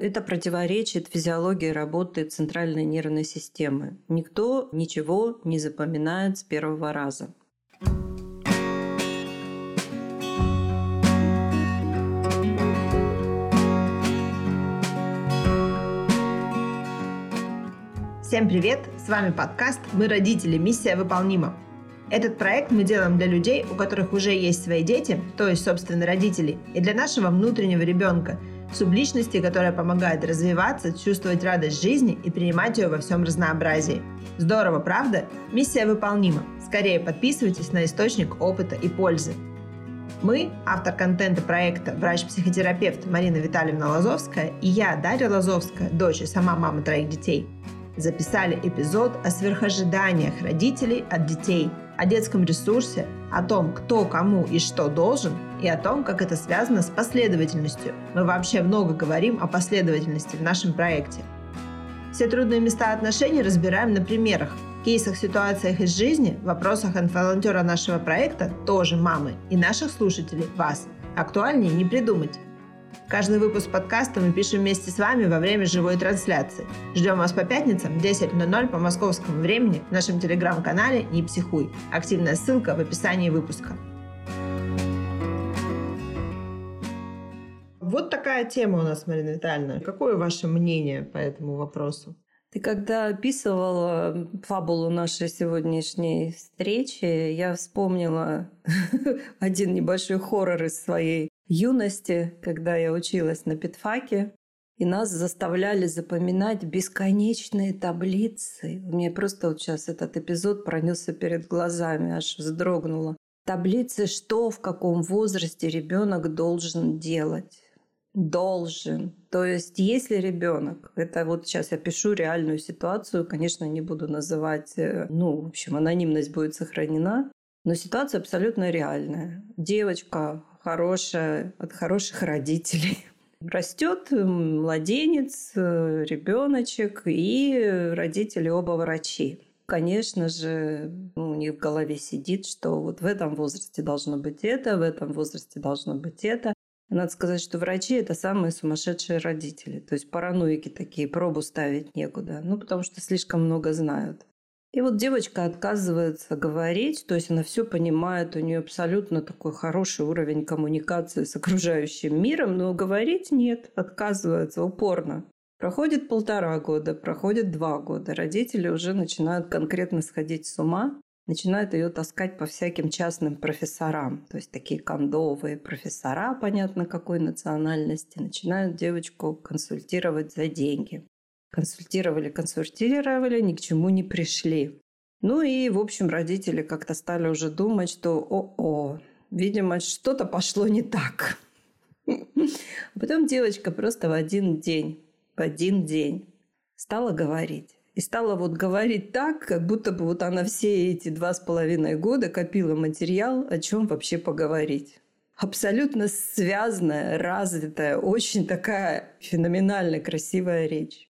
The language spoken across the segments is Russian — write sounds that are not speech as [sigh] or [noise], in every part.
Это противоречит физиологии работы центральной нервной системы. Никто ничего не запоминает с первого раза. Всем привет! С вами подкаст «Мы родители. Миссия выполнима». Этот проект мы делаем для людей, у которых уже есть свои дети, то есть, собственно, родители, и для нашего внутреннего ребенка – субличности, которая помогает развиваться, чувствовать радость жизни и принимать ее во всем разнообразии. Здорово, правда? Миссия выполнима. Скорее подписывайтесь на источник опыта и пользы. Мы, автор контента проекта врач-психотерапевт Марина Витальевна Лазовская и я, Дарья Лазовская, дочь и сама мама троих детей, записали эпизод о сверхожиданиях родителей от детей, о детском ресурсе, о том, кто кому и что должен, и о том, как это связано с последовательностью. Мы вообще много говорим о последовательности в нашем проекте. Все трудные места отношений разбираем на примерах, кейсах, ситуациях из жизни, вопросах инфолонтера нашего проекта, тоже мамы, и наших слушателей, вас. Актуальнее не придумать. Каждый выпуск подкаста мы пишем вместе с вами во время живой трансляции. Ждем вас по пятницам в 10.00 по московскому времени в нашем телеграм-канале «Не психуй». Активная ссылка в описании выпуска. Вот такая тема у нас, Марина Витальевна. Какое ваше мнение по этому вопросу? Ты когда описывала фабулу нашей сегодняшней встречи, я вспомнила [laughs] один небольшой хоррор из своей юности, когда я училась на педфаке, и нас заставляли запоминать бесконечные таблицы. У меня просто вот сейчас этот эпизод пронесся перед глазами, аж вздрогнула. Таблицы, что в каком возрасте ребенок должен делать. Должен. То есть, если ребенок, это вот сейчас я пишу реальную ситуацию, конечно, не буду называть, э, ну, в общем, анонимность будет сохранена, но ситуация абсолютно реальная. Девочка хорошая, от хороших родителей. [laughs] Растет младенец, э, ребеночек, и родители оба врачи. Конечно же, ну, у них в голове сидит, что вот в этом возрасте должно быть это, в этом возрасте должно быть это. Надо сказать, что врачи – это самые сумасшедшие родители. То есть параноики такие, пробу ставить некуда. Ну, потому что слишком много знают. И вот девочка отказывается говорить, то есть она все понимает, у нее абсолютно такой хороший уровень коммуникации с окружающим миром, но говорить нет, отказывается упорно. Проходит полтора года, проходит два года, родители уже начинают конкретно сходить с ума, начинают ее таскать по всяким частным профессорам, то есть такие кондовые профессора, понятно какой национальности, начинают девочку консультировать за деньги. Консультировали, консультировали, ни к чему не пришли. Ну и, в общем, родители как-то стали уже думать, что о-о, видимо, что-то пошло не так. Потом девочка просто в один день, в один день стала говорить. И стала вот говорить так, как будто бы вот она все эти два с половиной года копила материал, о чем вообще поговорить. Абсолютно связанная, развитая, очень такая феноменально красивая речь.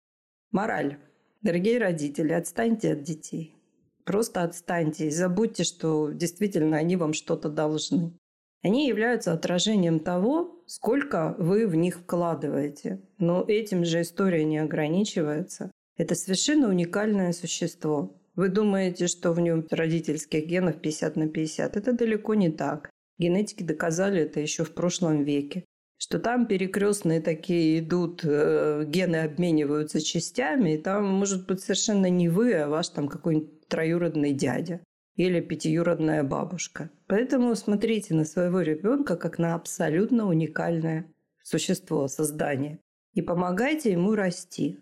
Мораль. Дорогие родители, отстаньте от детей. Просто отстаньте и забудьте, что действительно они вам что-то должны. Они являются отражением того, сколько вы в них вкладываете. Но этим же история не ограничивается. Это совершенно уникальное существо. Вы думаете, что в нем родительских генов 50 на 50. Это далеко не так. Генетики доказали это еще в прошлом веке что там перекрестные такие идут, э, гены обмениваются частями, и там может быть совершенно не вы, а ваш там какой-нибудь троюродный дядя или пятиюродная бабушка. Поэтому смотрите на своего ребенка как на абсолютно уникальное существо, создание. И помогайте ему расти.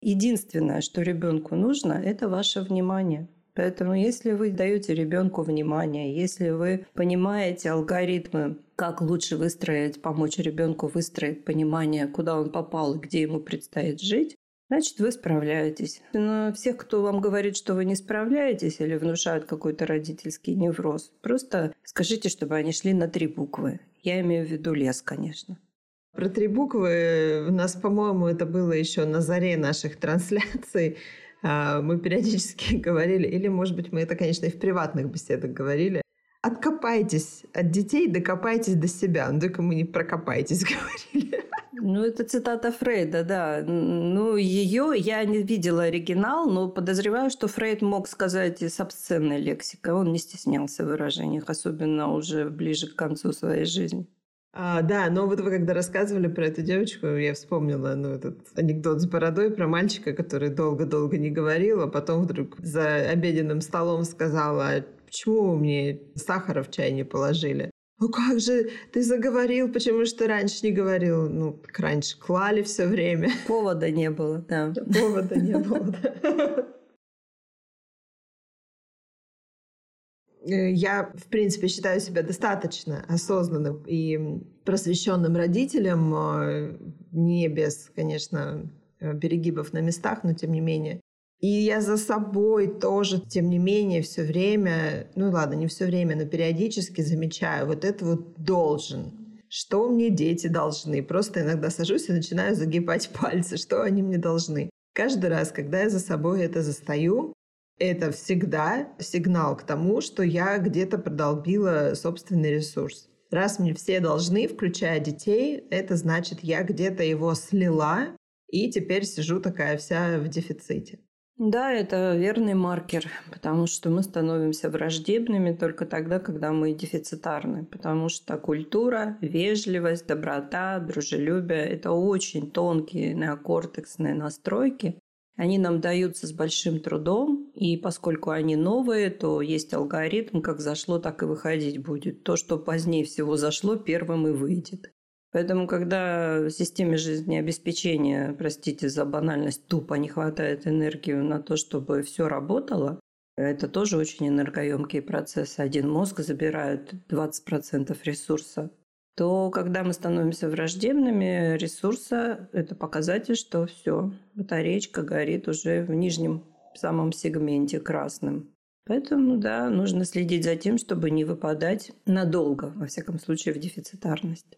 Единственное, что ребенку нужно, это ваше внимание. Поэтому если вы даете ребенку внимание, если вы понимаете алгоритмы, как лучше выстроить, помочь ребенку выстроить понимание, куда он попал и где ему предстоит жить, значит, вы справляетесь. Но всех, кто вам говорит, что вы не справляетесь или внушают какой-то родительский невроз, просто скажите, чтобы они шли на три буквы. Я имею в виду лес, конечно. Про три буквы у нас, по-моему, это было еще на заре наших трансляций. [laughs] А, мы периодически [laughs] говорили, или, может быть, мы это, конечно, и в приватных беседах говорили, откопайтесь от детей, докопайтесь до себя. Ну, только мы не прокопайтесь [laughs] говорили. Ну, это цитата Фрейда, да. Ну, ее я не видела оригинал, но подозреваю, что Фрейд мог сказать и с обсценной лексикой. Он не стеснялся в выражениях, особенно уже ближе к концу своей жизни. А, да, но вот вы когда рассказывали про эту девочку, я вспомнила ну, этот анекдот с бородой про мальчика, который долго-долго не говорил, а потом вдруг за обеденным столом сказала, «А почему мне сахара в чай не положили? Ну как же ты заговорил, почему же ты раньше не говорил? Ну, раньше клали все время. Повода не было, да. Повода не было, да. Я, в принципе, считаю себя достаточно осознанным и просвещенным родителем, э, не без, конечно, э, перегибов на местах, но тем не менее. И я за собой тоже, тем не менее, все время, ну ладно, не все время, но периодически замечаю вот это вот должен. Что мне дети должны? Просто иногда сажусь и начинаю загибать [laughs] пальцы, что они мне должны. Каждый раз, когда я за собой это застаю, это всегда сигнал к тому, что я где-то продолбила собственный ресурс. Раз мне все должны, включая детей, это значит, я где-то его слила, и теперь сижу такая вся в дефиците. Да, это верный маркер, потому что мы становимся враждебными только тогда, когда мы дефицитарны, потому что культура, вежливость, доброта, дружелюбие – это очень тонкие неокортексные настройки, они нам даются с большим трудом, и поскольку они новые, то есть алгоритм, как зашло, так и выходить будет. То, что позднее всего зашло, первым и выйдет. Поэтому, когда в системе жизнеобеспечения, простите за банальность, тупо не хватает энергии на то, чтобы все работало, это тоже очень энергоемкий процесс. Один мозг забирает 20% ресурса то когда мы становимся враждебными ресурса, это показатель, что все, батареечка горит уже в нижнем самом сегменте красным. Поэтому, да, нужно следить за тем, чтобы не выпадать надолго, во всяком случае, в дефицитарность.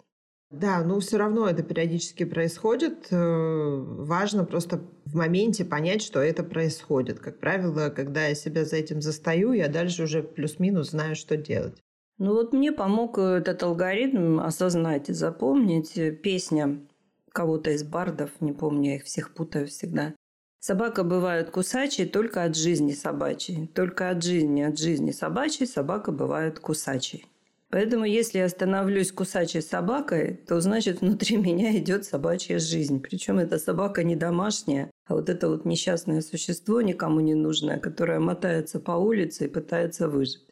Да, но все равно это периодически происходит. Э, важно просто в моменте понять, что это происходит. Как правило, когда я себя за этим застаю, я дальше уже плюс-минус знаю, что делать. Ну вот мне помог этот алгоритм осознать и запомнить песня кого-то из бардов, не помню, я их всех путаю всегда. Собака бывает кусачей только от жизни собачьей. Только от жизни, от жизни собачьей собака бывает кусачей. Поэтому если я становлюсь кусачей собакой, то значит внутри [laughs] меня идет собачья жизнь. Причем эта собака не домашняя, а вот это вот несчастное существо, никому не нужное, которое мотается по улице и пытается выжить.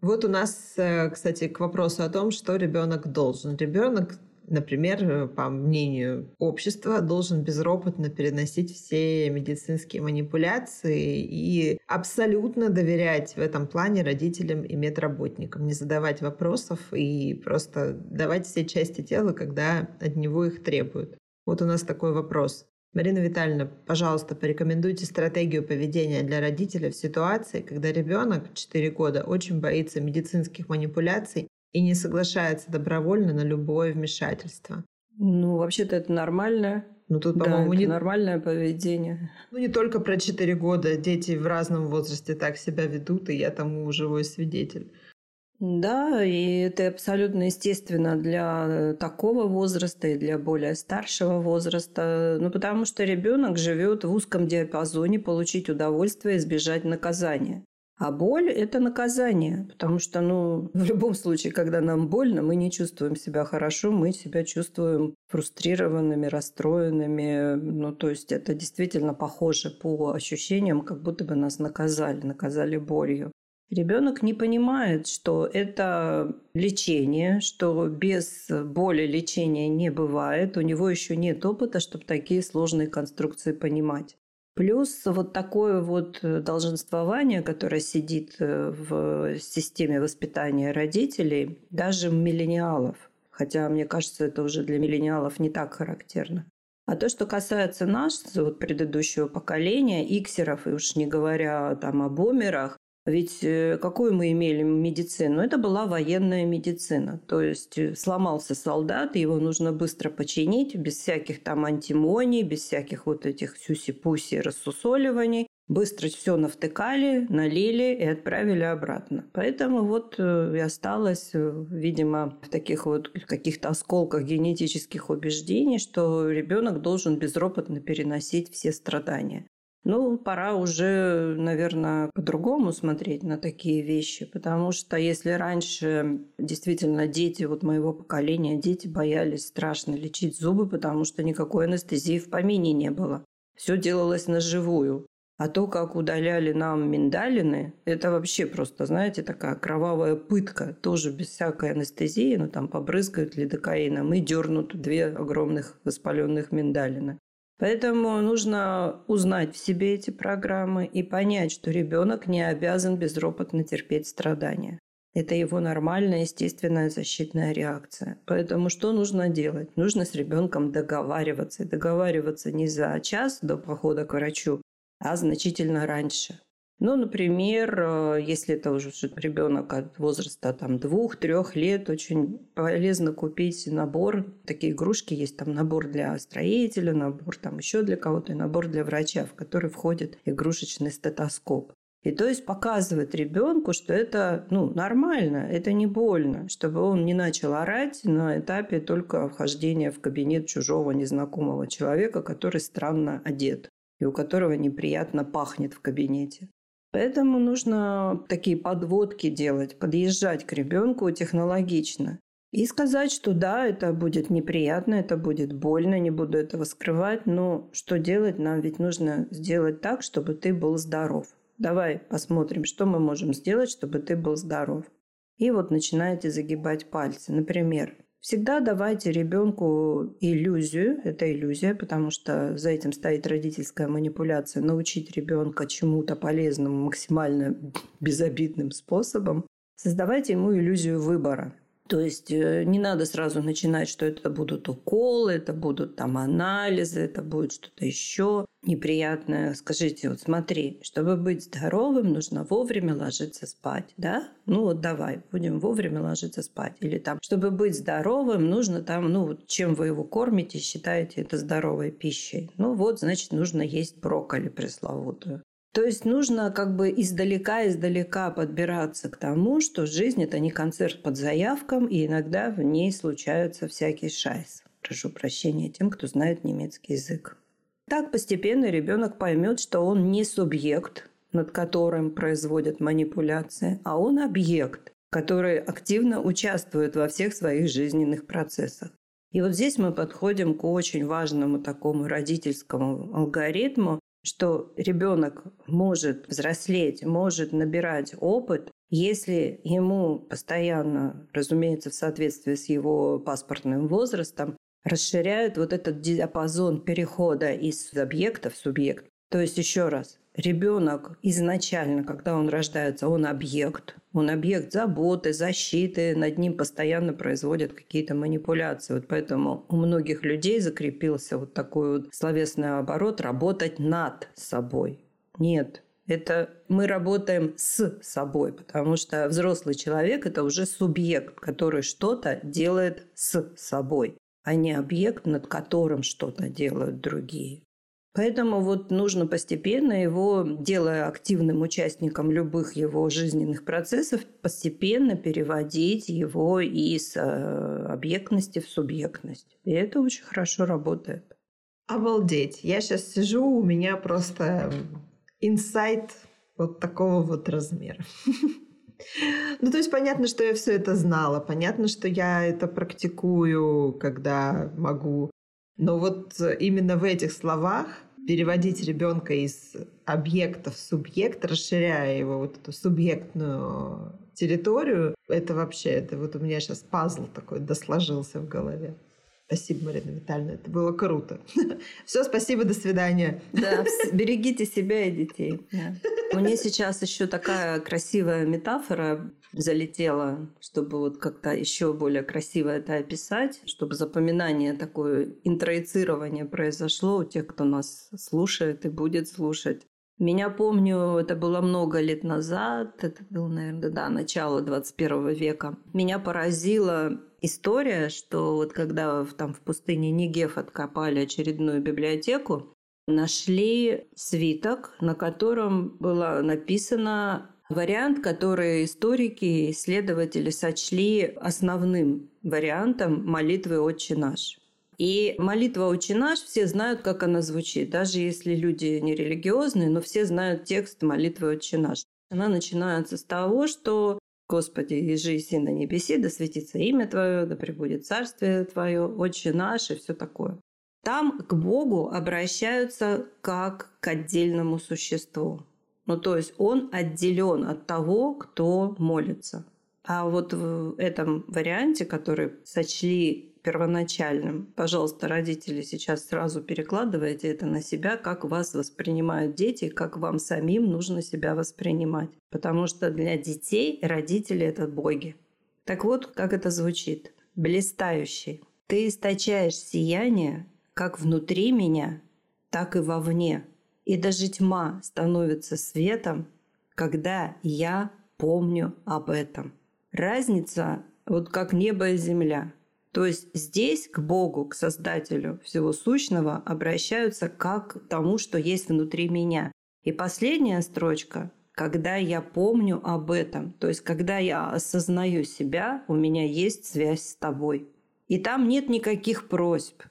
Вот у нас, э, кстати, к вопросу о том, что ребенок должен. Ребенок например, по мнению общества, должен безропотно переносить все медицинские манипуляции и абсолютно доверять в этом плане родителям и медработникам, не задавать вопросов и просто давать все части тела, когда от него их требуют. Вот у нас такой вопрос. Марина Витальевна, пожалуйста, порекомендуйте стратегию поведения для родителя в ситуации, когда ребенок 4 года очень боится медицинских манипуляций и не соглашается добровольно на любое вмешательство. Ну, вообще-то это нормально. Ну, тут, по-моему, да, не... нормальное поведение. Ну, не только про 4 года. Дети в разном возрасте так себя ведут, и я тому живой свидетель. Да, и это абсолютно естественно для такого возраста и для более старшего возраста, ну потому что ребенок живет в узком диапазоне получить удовольствие и избежать наказания. А боль – это наказание, потому что, ну, в любом случае, когда нам больно, мы не чувствуем себя хорошо, мы себя чувствуем фрустрированными, расстроенными. Ну, то есть это действительно похоже по ощущениям, как будто бы нас наказали, наказали болью. Ребенок не понимает, что это лечение, что без боли лечения не бывает. У него еще нет опыта, чтобы такие сложные конструкции понимать. Плюс вот такое вот долженствование, которое сидит э, в системе воспитания родителей, даже миллениалов. Хотя, мне кажется, это уже для миллениалов не так характерно. А то, что касается нас, вот предыдущего поколения, иксеров, и уж не говоря там о бомерах, ведь э, какую мы имели медицину? Это была военная медицина. То есть э, сломался солдат, его нужно быстро починить, без всяких там антимоний, без всяких вот этих сюси-пуси рассусоливаний. быстро все навтыкали, налили и отправили обратно. Поэтому вот э, и осталось, видимо, в таких вот каких-то осколках генетических убеждений, что ребенок должен безропотно переносить все страдания. Ну, пора уже, наверное, по-другому смотреть на такие вещи, потому что если раньше действительно дети вот моего поколения, дети боялись страшно лечить зубы, потому что никакой анестезии в помине не было. Все делалось на живую. А то, как удаляли нам миндалины, это вообще просто, знаете, такая кровавая пытка. Тоже без всякой анестезии, ну там побрызгают лидокаином и дернут две огромных воспаленных миндалины. Поэтому нужно узнать в себе эти программы и понять, что ребенок не обязан безропотно терпеть страдания. Это его нормальная, естественная защитная реакция. Поэтому что нужно делать? Нужно с ребенком договариваться. И договариваться не за час до похода к врачу, а значительно раньше. Ну, например, э, если это уже ребенок от возраста там двух-трех лет, очень полезно купить набор. Такие игрушки есть, там набор для строителя, набор там еще для кого-то, и набор для врача, в который входит игрушечный стетоскоп. И то есть показывать ребенку, что это ну, нормально, это не больно, чтобы он не начал орать на этапе только вхождения в кабинет чужого незнакомого человека, который странно одет и у которого неприятно пахнет в кабинете. Поэтому нужно такие подводки делать, подъезжать к ребенку технологично. И сказать, что да, это будет неприятно, это будет больно, не буду этого скрывать, но что делать? Нам ведь нужно сделать так, чтобы ты был здоров. Давай посмотрим, что мы можем сделать, чтобы ты был здоров. И вот начинаете загибать пальцы. Например, Всегда давайте ребенку иллюзию, это иллюзия, потому что за этим стоит родительская манипуляция, научить ребенка чему-то полезному максимально безобидным способом. Создавайте ему иллюзию выбора. То есть э, не надо сразу начинать, что это будут уколы, это будут там анализы, это будет что-то еще неприятное. Скажите, вот смотри, чтобы быть здоровым, нужно вовремя ложиться спать, да? Ну вот давай, будем вовремя ложиться спать. Или там, чтобы быть здоровым, нужно там, ну чем вы его кормите, считаете это здоровой пищей. Ну вот, значит, нужно есть брокколи пресловутую. То есть нужно как бы издалека-издалека подбираться к тому, что жизнь – это не концерт под заявком, и иногда в ней случаются всякие шайс. Прошу прощения тем, кто знает немецкий язык. Так постепенно ребенок поймет, что он не субъект, над которым производят манипуляции, а он объект, который активно участвует во всех своих жизненных процессах. И вот здесь мы подходим к очень важному такому родительскому алгоритму, что ребенок может взрослеть, может набирать опыт, если ему постоянно, разумеется, в соответствии с его паспортным возрастом, расширяют вот этот диапазон перехода из объекта в субъект. То есть еще раз, ребенок изначально, когда он рождается, он объект, он объект заботы, защиты, над ним постоянно производят какие-то манипуляции. Вот поэтому у многих людей закрепился вот такой вот словесный оборот «работать над собой». Нет, это мы работаем с собой, потому что взрослый человек – это уже субъект, который что-то делает с собой, а не объект, над которым что-то делают другие. Поэтому вот нужно постепенно его, делая активным участником любых его жизненных процессов, постепенно переводить его из э, объектности в субъектность. И это очень хорошо работает. Обалдеть. Я сейчас сижу, у меня просто инсайт вот такого вот размера. [laughs] Ну, то есть понятно, что я все это знала, понятно, что я это практикую, когда могу но вот именно в этих словах переводить ребенка из объекта в субъект, расширяя его вот эту субъектную территорию, это вообще, это вот у меня сейчас пазл такой досложился в голове. Спасибо, Марина Витальевна, это было круто. [laughs] Все, спасибо, до свидания. Да, берегите себя и детей. Да. Мне сейчас еще такая красивая метафора залетела, чтобы вот как-то еще более красиво это описать, чтобы запоминание такое, интроицирование произошло у тех, кто нас слушает и будет слушать. Меня помню, это было много лет назад, это было, наверное, да, начало 21 века. Меня поразила история, что вот когда там в пустыне Нигев откопали очередную библиотеку, нашли свиток, на котором было написано вариант, который историки и исследователи сочли основным вариантом молитвы «Отче наш». И молитва «Отче наш» все знают, как она звучит. Даже если люди не религиозные, но все знают текст молитвы «Отче наш». Она начинается с того, что Господи, ежи и на небеси, да светится имя Твое, да пребудет царствие Твое, Отче наш и все такое. Там к Богу обращаются как к отдельному существу. Ну, то есть он отделен от того, кто молится. А вот в этом варианте, который сочли первоначальным, пожалуйста, родители, сейчас сразу перекладывайте это на себя, как вас воспринимают дети, как вам самим нужно себя воспринимать. Потому что для детей родители – это боги. Так вот, как это звучит. Блистающий. Ты источаешь сияние как внутри меня, так и вовне. И даже тьма становится светом, когда я помню об этом. Разница вот как небо и земля. То есть здесь к Богу, к Создателю всего сущного обращаются как к тому, что есть внутри меня. И последняя строчка когда я помню об этом, то есть когда я осознаю себя, у меня есть связь с тобой. И там нет никаких просьб,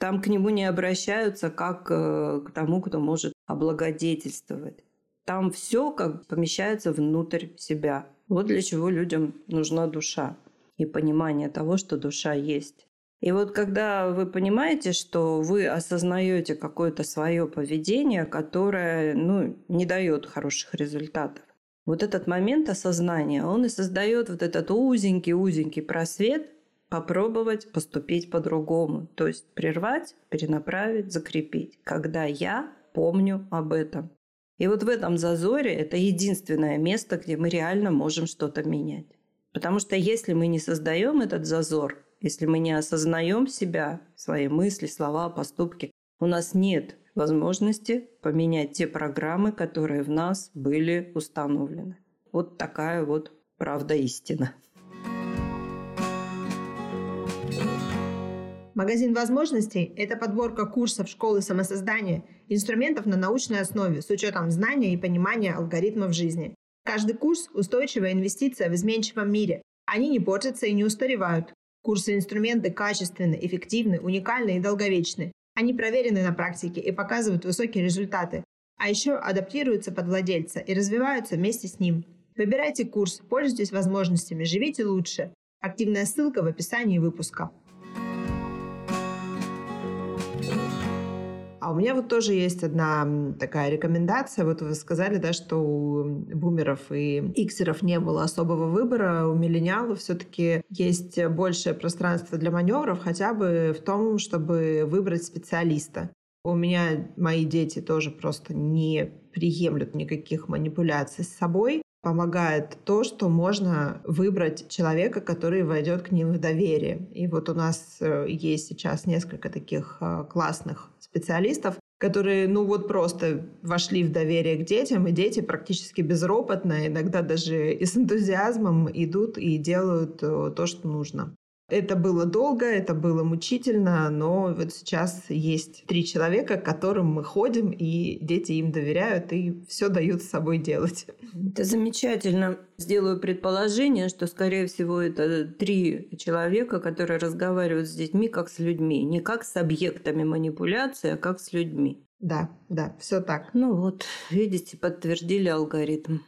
там к нему не обращаются как э, к тому, кто может облагодетельствовать. Там все как помещается внутрь себя. Вот для чего людям нужна душа и понимание того, что душа есть. И вот когда вы понимаете, что вы осознаете какое-то свое поведение, которое ну, не дает хороших результатов, вот этот момент осознания, он и создает вот этот узенький-узенький просвет, попробовать поступить по-другому. То есть прервать, перенаправить, закрепить, когда я помню об этом. И вот в этом зазоре это единственное место, где мы реально можем что-то менять. Потому что если мы не создаем этот зазор, если мы не осознаем себя, свои мысли, слова, поступки, у нас нет возможности поменять те программы, которые в нас были установлены. Вот такая вот правда истина. Магазин возможностей – это подборка курсов школы самосоздания, инструментов на научной основе с учетом знания и понимания алгоритмов жизни. Каждый курс – устойчивая инвестиция в изменчивом мире. Они не портятся и не устаревают. Курсы и инструменты качественны, эффективны, уникальны и долговечны. Они проверены на практике и показывают высокие результаты. А еще адаптируются под владельца и развиваются вместе с ним. Выбирайте курс, пользуйтесь возможностями, живите лучше. Активная ссылка в описании выпуска. А у меня вот тоже есть одна такая рекомендация. Вот вы сказали, да, что у бумеров и иксеров не было особого выбора. У миллениалов все-таки есть большее пространство для маневров, хотя бы в том, чтобы выбрать специалиста. У меня мои дети тоже просто не приемлют никаких манипуляций с собой. Помогает то, что можно выбрать человека, который войдет к ним в доверие. И вот у нас э, есть сейчас несколько таких э, классных специалистов, которые, ну вот просто вошли в доверие к детям, и дети практически безропотно, иногда даже и с энтузиазмом идут и делают э, то, что нужно. Это было долго, это было мучительно, но вот сейчас есть три человека, к которым мы ходим, и дети им доверяют и все дают с собой делать. Это замечательно. Сделаю предположение, что, скорее всего, это три человека, которые разговаривают с детьми как с людьми. Не как с объектами манипуляции, а как с людьми. Да, да, все так. Ну вот, видите, подтвердили алгоритм.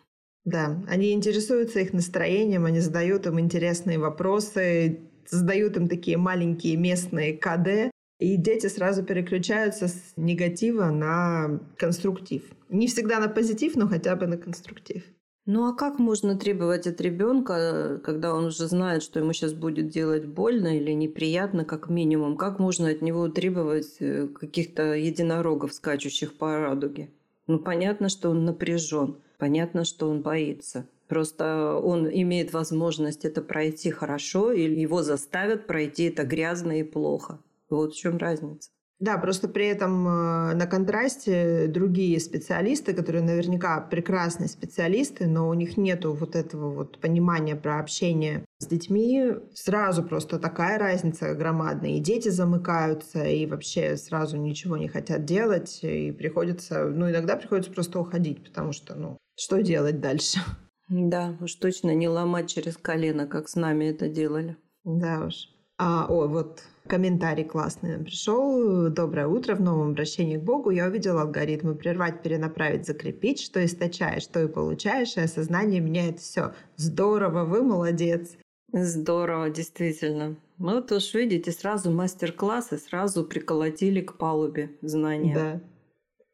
Да, они интересуются их настроением, они задают им интересные вопросы, создают им такие маленькие местные КД, и дети сразу переключаются с негатива на конструктив. Не всегда на позитив, но хотя бы на конструктив. Ну а как можно требовать от ребенка, когда он уже знает, что ему сейчас будет делать больно или неприятно, как минимум? Как можно от него требовать э, каких-то единорогов, скачущих по радуге? Ну понятно, что он напряжен, понятно, что он боится. Просто он имеет возможность это пройти хорошо, или его заставят пройти это грязно и плохо. Вот в чем разница. Да, просто при этом э, на контрасте другие специалисты, которые наверняка прекрасные специалисты, но у них нету вот этого вот понимания про общение с детьми, сразу просто такая разница громадная. И дети замыкаются, и вообще сразу ничего не хотят делать, и приходится, ну, иногда приходится просто уходить, потому что, ну, что делать дальше? Да, уж точно не ломать через колено, как с нами это делали. Да уж. А, о, вот комментарий классный нам пришел. Доброе утро. В новом обращении к Богу я увидела алгоритмы прервать, перенаправить, закрепить, что источаешь, что и получаешь, и осознание меняет все. Здорово, вы молодец. Здорово, действительно. Ну, вот уж видите, сразу мастер-классы, сразу приколотили к палубе знания. Да.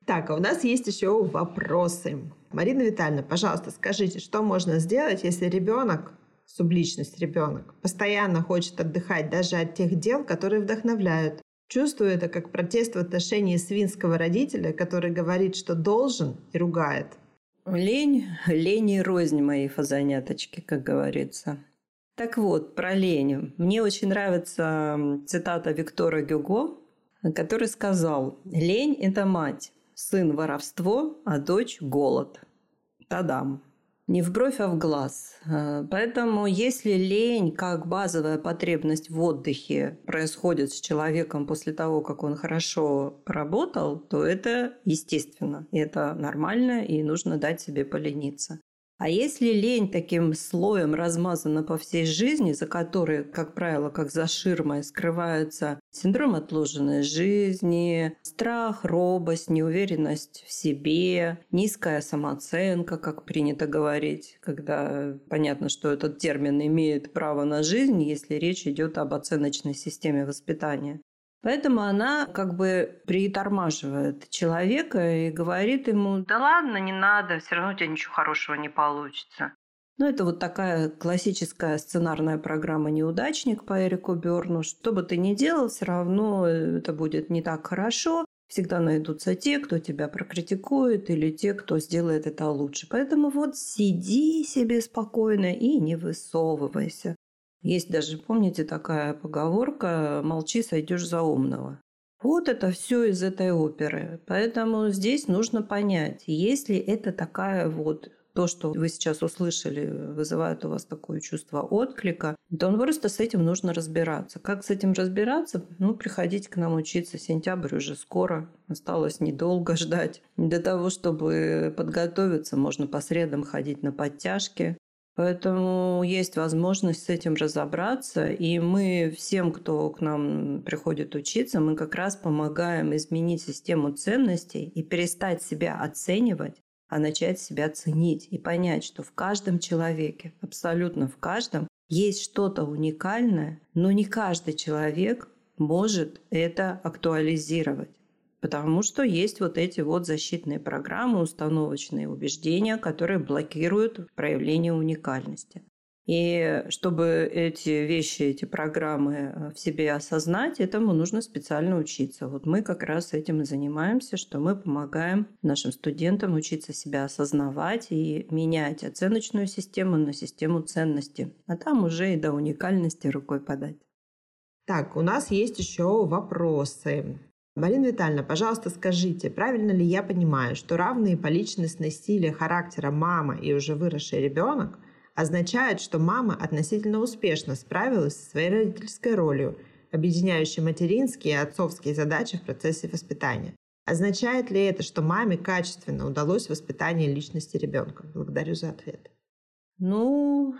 Так, а у нас есть еще вопросы. Марина Витальевна, пожалуйста, скажите, что можно сделать, если ребенок субличность ребенок. Постоянно хочет отдыхать даже от тех дел, которые вдохновляют. Чувствую это как протест в отношении свинского родителя, который говорит, что должен и ругает. Лень, лень и рознь мои фазаняточки, как говорится. Так вот, про лень. Мне очень нравится цитата Виктора Гюго, который сказал «Лень – это мать, сын – воровство, а дочь – голод». Тадам не в бровь, а в глаз. Э, поэтому если лень как базовая потребность в отдыхе происходит с человеком после того, как он хорошо поработал, то это естественно, и это нормально, и нужно дать себе полениться. А если лень таким слоем размазана по всей жизни, за которой, как правило, как за ширмой скрываются синдром отложенной жизни, страх, робость, неуверенность в себе, низкая самооценка, как принято говорить, когда понятно, что этот термин имеет право на жизнь, если речь идет об оценочной системе воспитания. Поэтому она как бы притормаживает человека и говорит ему, да ладно, не надо, все равно у тебя ничего хорошего не получится. Ну, это вот такая классическая сценарная программа «Неудачник» по Эрику Берну. Что бы ты ни делал, все равно это будет не так хорошо. Всегда найдутся те, кто тебя прокритикует, или те, кто сделает это лучше. Поэтому вот сиди себе спокойно и не высовывайся. Есть даже, помните, такая поговорка «молчи, сойдешь за умного». Вот это все из этой оперы. Поэтому здесь нужно понять, если это такая вот то, что вы сейчас услышали, вызывает у вас такое чувство отклика, то просто с этим нужно разбираться. Как с этим разбираться? Ну, приходите к нам учиться. Сентябрь уже скоро. Осталось недолго [laughs] ждать. Для того, чтобы подготовиться, можно по средам ходить на подтяжки. Поэтому есть возможность с этим разобраться. И мы всем, кто к нам приходит учиться, мы как раз помогаем изменить систему ценностей и перестать себя оценивать, а начать себя ценить и понять, что в каждом человеке, абсолютно в каждом, есть что-то уникальное, но не каждый человек может это актуализировать. Потому что есть вот эти вот защитные программы, установочные убеждения, которые блокируют проявление уникальности. И чтобы эти вещи, эти программы э, в себе осознать, этому нужно специально учиться. Вот мы как раз этим и занимаемся, что мы помогаем нашим студентам учиться себя осознавать и менять оценочную систему на систему ценности. А там уже и до уникальности рукой подать. Так, у нас есть еще вопросы. Марина Витальевна, пожалуйста, скажите, правильно ли я понимаю, что равные по личностной силе характера мама и уже выросший ребенок означают, что мама относительно успешно справилась со своей родительской ролью, объединяющей материнские и отцовские задачи в процессе воспитания? Означает ли это, что маме качественно удалось воспитание личности ребенка? Благодарю за ответ. Ну,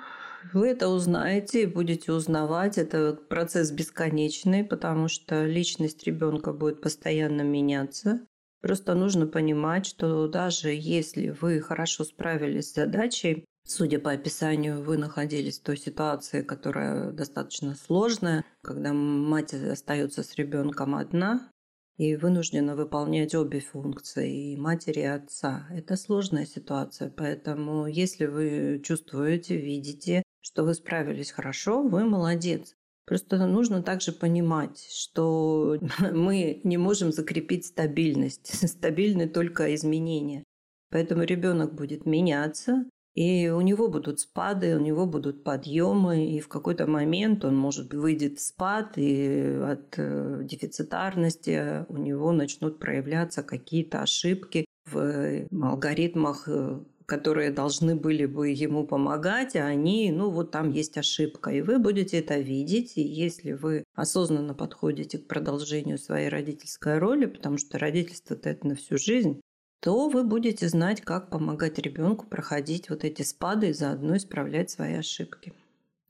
вы это узнаете и будете узнавать. Это процесс бесконечный, потому что личность ребенка будет постоянно меняться. Просто нужно понимать, что даже если вы хорошо справились с задачей, судя по описанию, вы находились в той ситуации, которая достаточно сложная, когда мать остается с ребенком одна, и вынуждена выполнять обе функции, и матери, и отца. Это сложная ситуация, поэтому если вы чувствуете, видите, что вы справились хорошо, вы молодец. Просто нужно также понимать, что [laughs] мы не можем закрепить стабильность. [laughs] Стабильны только изменения. Поэтому ребенок будет меняться, И у него будут спады, у него будут подъемы, и в какой-то момент он, может, выйдет в спад, и от э, дефицитарности у него начнут проявляться какие-то ошибки в алгоритмах э, которые должны были бы ему помогать, а они, ну вот там есть ошибка. И вы будете это видеть, и если вы осознанно подходите к продолжению своей родительской роли, потому что родительство это на всю жизнь, то вы будете знать, как помогать ребенку проходить вот эти спады и заодно исправлять свои ошибки.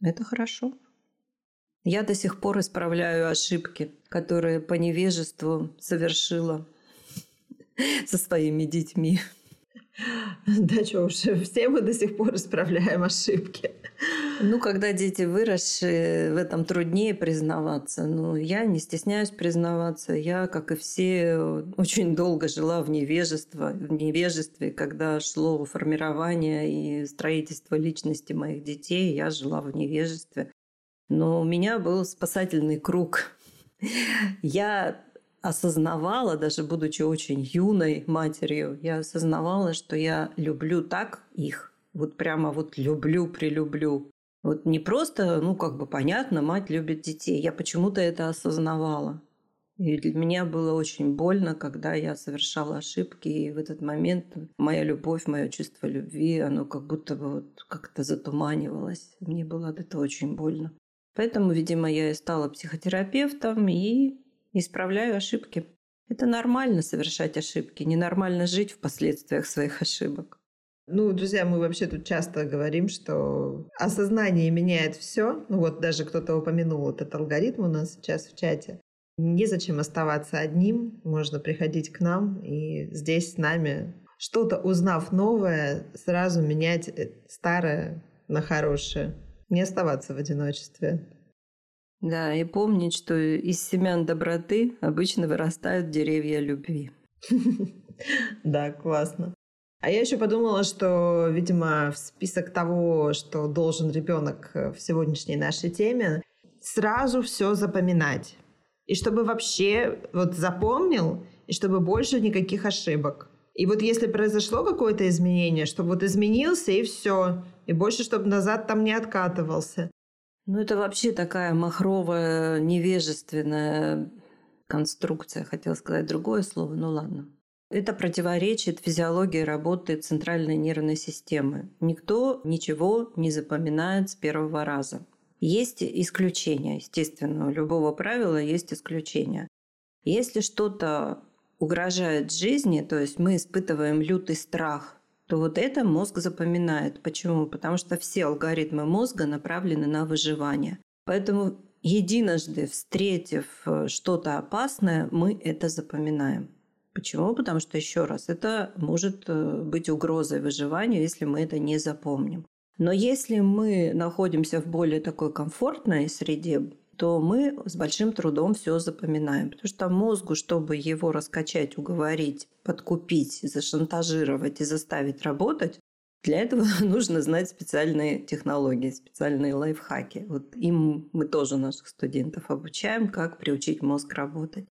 Это хорошо. Я до сих пор исправляю ошибки, которые по невежеству совершила [laughs] со своими детьми. Да что уж, все мы до сих пор исправляем ошибки. Ну, когда дети выросшие, в этом труднее признаваться. Но я не стесняюсь признаваться. Я, как и все, очень долго жила в невежестве, в невежестве, когда шло формирование и строительство личности моих детей. Я жила в невежестве. Но у меня был спасательный круг. Я осознавала, даже будучи очень юной матерью, я осознавала, что я люблю так их, вот прямо вот люблю-прилюблю. Вот не просто, ну, как бы понятно, мать любит детей. Я почему-то это осознавала. И для меня было очень больно, когда я совершала ошибки, и в этот момент моя любовь, мое чувство любви, оно как будто бы вот как-то затуманивалось. Мне было от этого очень больно. Поэтому, видимо, я и стала психотерапевтом и исправляю ошибки. Это нормально совершать ошибки, ненормально жить в последствиях своих ошибок. Ну, друзья, мы вообще тут часто говорим, что осознание меняет все. Ну вот даже кто-то упомянул этот алгоритм у нас сейчас в чате. Незачем оставаться одним, можно приходить к нам и здесь с нами, что-то узнав новое, сразу менять э, старое на хорошее. Не оставаться в одиночестве. Да, и помнить, что из семян доброты обычно вырастают деревья любви. [laughs] Да, классно. А я еще подумала, что, видимо, в список того, что должен ребенок в сегодняшней нашей теме, сразу все запоминать. И чтобы вообще вот запомнил, и чтобы больше никаких ошибок. И вот если произошло какое-то изменение, чтобы вот изменился и все, и больше, чтобы назад там не откатывался. Ну, это вообще такая махровая, невежественная конструкция. Хотела сказать другое слово, ну ладно. Это противоречит физиологии работы центральной нервной системы. Никто ничего не запоминает с первого раза. Есть исключения, естественно, у любого правила есть исключения. Если что-то угрожает жизни, то есть мы испытываем лютый страх то вот это мозг запоминает. Почему? Потому что все алгоритмы мозга направлены на выживание. Поэтому единожды встретив э, что-то опасное, мы это запоминаем. Почему? Потому что, еще раз, это может э, быть угрозой выживанию, если мы это не запомним. Но если мы находимся в более такой комфортной среде, то мы с большим трудом все запоминаем. Потому что мозгу, чтобы его раскачать, уговорить, подкупить, зашантажировать и заставить работать, для этого [laughs] нужно знать специальные технологии, специальные лайфхаки. Вот им мы тоже наших студентов обучаем, как приучить мозг работать.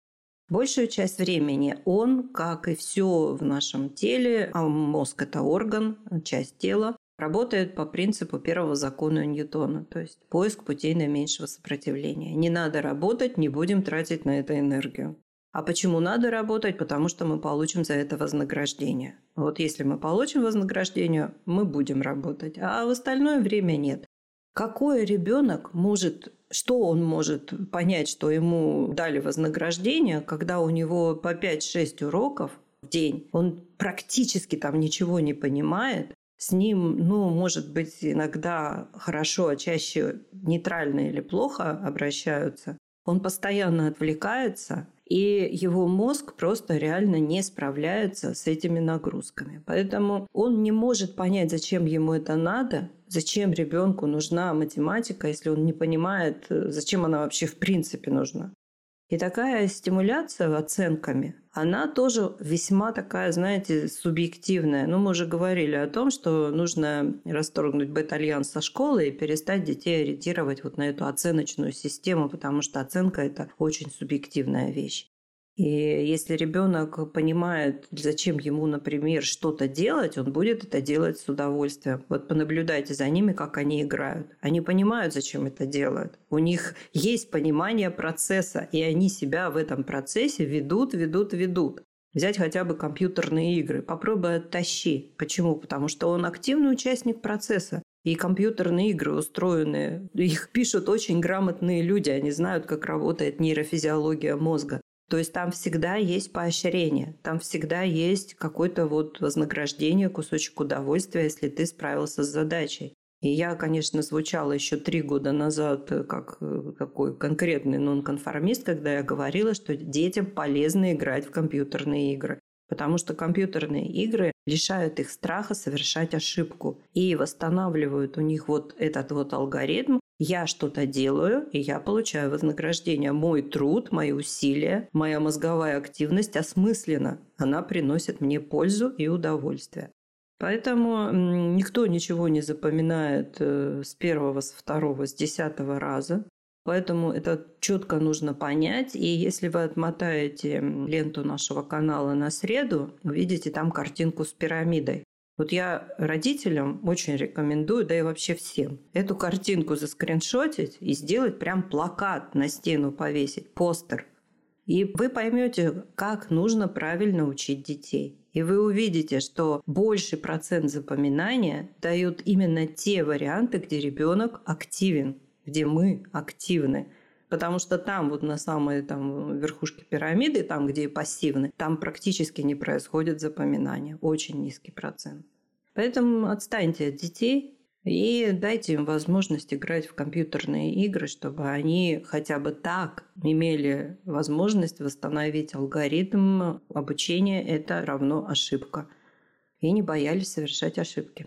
Большую часть времени он, как и все в нашем теле, а мозг это орган, часть тела, работает по принципу первого закона Ньютона, то есть поиск путей наименьшего сопротивления. Не надо работать, не будем тратить на это энергию. А почему надо работать? Потому что мы получим за это вознаграждение. Вот если мы получим вознаграждение, мы будем работать, а в остальное время нет. Какой ребенок может, что он может понять, что ему дали вознаграждение, когда у него по 5-6 уроков в день, он практически там ничего не понимает, с ним, ну, может быть, иногда хорошо, а чаще нейтрально или плохо обращаются, он постоянно отвлекается, и его мозг просто реально не справляется с этими нагрузками. Поэтому он не может понять, зачем ему это надо, зачем ребенку нужна математика, если он не понимает, зачем она вообще в принципе нужна. И такая стимуляция оценками, она тоже весьма такая, знаете, субъективная. Ну, мы уже говорили о том, что нужно расторгнуть бета-альянс со школы и перестать детей ориентировать вот на эту оценочную систему, потому что оценка – это очень субъективная вещь. И если ребенок понимает, зачем ему, например, что-то делать, он будет это делать с удовольствием. Вот понаблюдайте за ними, как они играют. Они понимают, зачем это делают. У них есть понимание процесса, и они себя в этом процессе ведут, ведут, ведут. Взять хотя бы компьютерные игры. Попробуй оттащи. Почему? Потому что он активный участник процесса. И компьютерные игры устроены, их пишут очень грамотные люди, они знают, как работает нейрофизиология мозга. То есть там всегда есть поощрение, там всегда есть какое-то вот вознаграждение, кусочек удовольствия, если ты справился с задачей. И я, конечно, звучала еще три года назад как такой конкретный нонконформист, когда я говорила, что детям полезно играть в компьютерные игры. Потому что компьютерные игры лишают их страха совершать ошибку и восстанавливают у них вот этот вот алгоритм, я что-то делаю, и я получаю вознаграждение. Мой труд, мои усилия, моя мозговая активность осмыслена. Она приносит мне пользу и удовольствие. Поэтому никто ничего не запоминает э, с первого, с второго, с десятого раза. Поэтому это четко нужно понять. И если вы отмотаете ленту нашего канала на среду, увидите там картинку с пирамидой. Вот я родителям очень рекомендую, да и вообще всем, эту картинку заскриншотить и сделать прям плакат на стену повесить, постер. И вы поймете, как нужно правильно учить детей. И вы увидите, что больший процент запоминания дают именно те варианты, где ребенок активен, где мы активны. Потому что там, вот на самой там, верхушке пирамиды, там, где пассивны, там практически не происходит запоминание. Очень низкий процент. Поэтому отстаньте от детей и дайте им возможность играть в компьютерные игры, чтобы они хотя бы так имели возможность восстановить алгоритм обучения. Это равно ошибка. И не боялись совершать ошибки.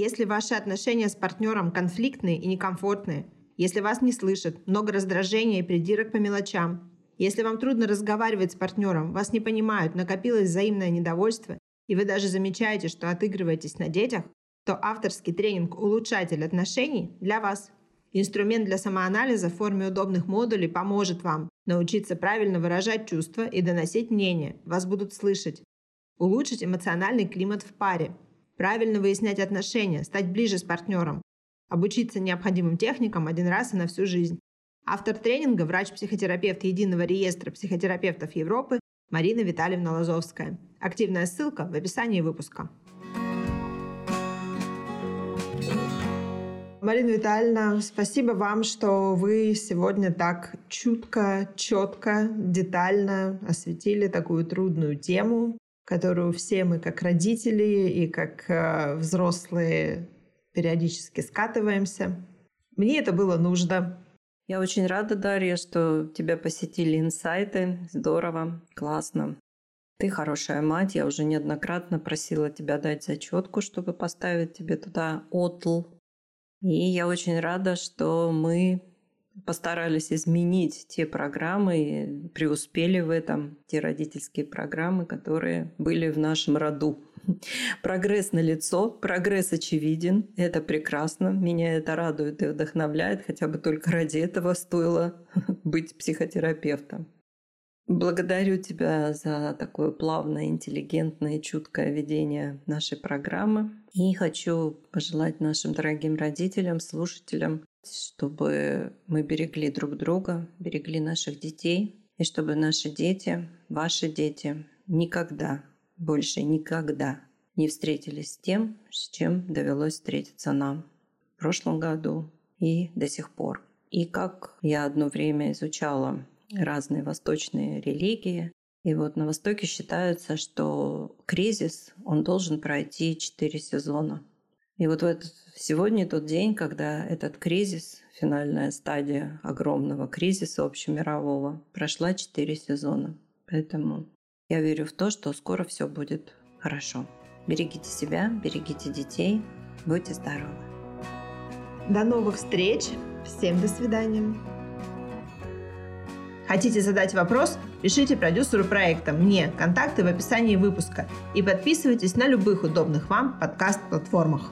Если ваши отношения с партнером конфликтные и некомфортные, если вас не слышат, много раздражения и придирок по мелочам, если вам трудно разговаривать с партнером, вас не понимают, накопилось взаимное недовольство, и вы даже замечаете, что отыгрываетесь на детях, то авторский тренинг «Улучшатель отношений» для вас. Инструмент для самоанализа в форме удобных модулей поможет вам научиться правильно выражать чувства и доносить мнение. Вас будут слышать. Улучшить эмоциональный климат в паре – правильно выяснять отношения, стать ближе с партнером, обучиться необходимым техникам один раз и на всю жизнь. Автор тренинга – врач-психотерапевт Единого реестра психотерапевтов Европы Марина Витальевна Лазовская. Активная ссылка в описании выпуска. Марина Витальевна, спасибо вам, что вы сегодня так чутко, четко, детально осветили такую трудную тему которую все мы как родители и как э, взрослые периодически скатываемся. Мне это было нужно. Я очень рада, Дарья, что тебя посетили инсайты. Здорово, классно. Ты хорошая мать. Я уже неоднократно просила тебя дать зачетку, чтобы поставить тебе туда отл. И я очень рада, что мы постарались изменить те программы, преуспели в этом, те родительские программы, которые были в нашем роду. [laughs] Прогресс на лицо, прогресс очевиден, это прекрасно, меня это радует и вдохновляет, хотя бы только ради этого стоило [laughs] быть психотерапевтом. Благодарю тебя за такое плавное, интеллигентное, чуткое ведение нашей программы. И хочу пожелать нашим дорогим родителям, слушателям чтобы мы берегли друг друга, берегли наших детей, и чтобы наши дети, ваши дети никогда, больше никогда не встретились с тем, с чем довелось встретиться нам в прошлом году и до сих пор. И как я одно время изучала разные восточные религии, и вот на Востоке считается, что кризис, он должен пройти четыре сезона. И вот в этот, сегодня тот день, когда этот кризис, финальная стадия огромного кризиса общемирового, прошла четыре сезона. Поэтому я верю в то, что скоро все будет хорошо. Берегите себя, берегите детей, будьте здоровы. До новых встреч. Всем до свидания. Хотите задать вопрос? Пишите продюсеру проекта мне, контакты в описании выпуска и подписывайтесь на любых удобных вам подкаст-платформах.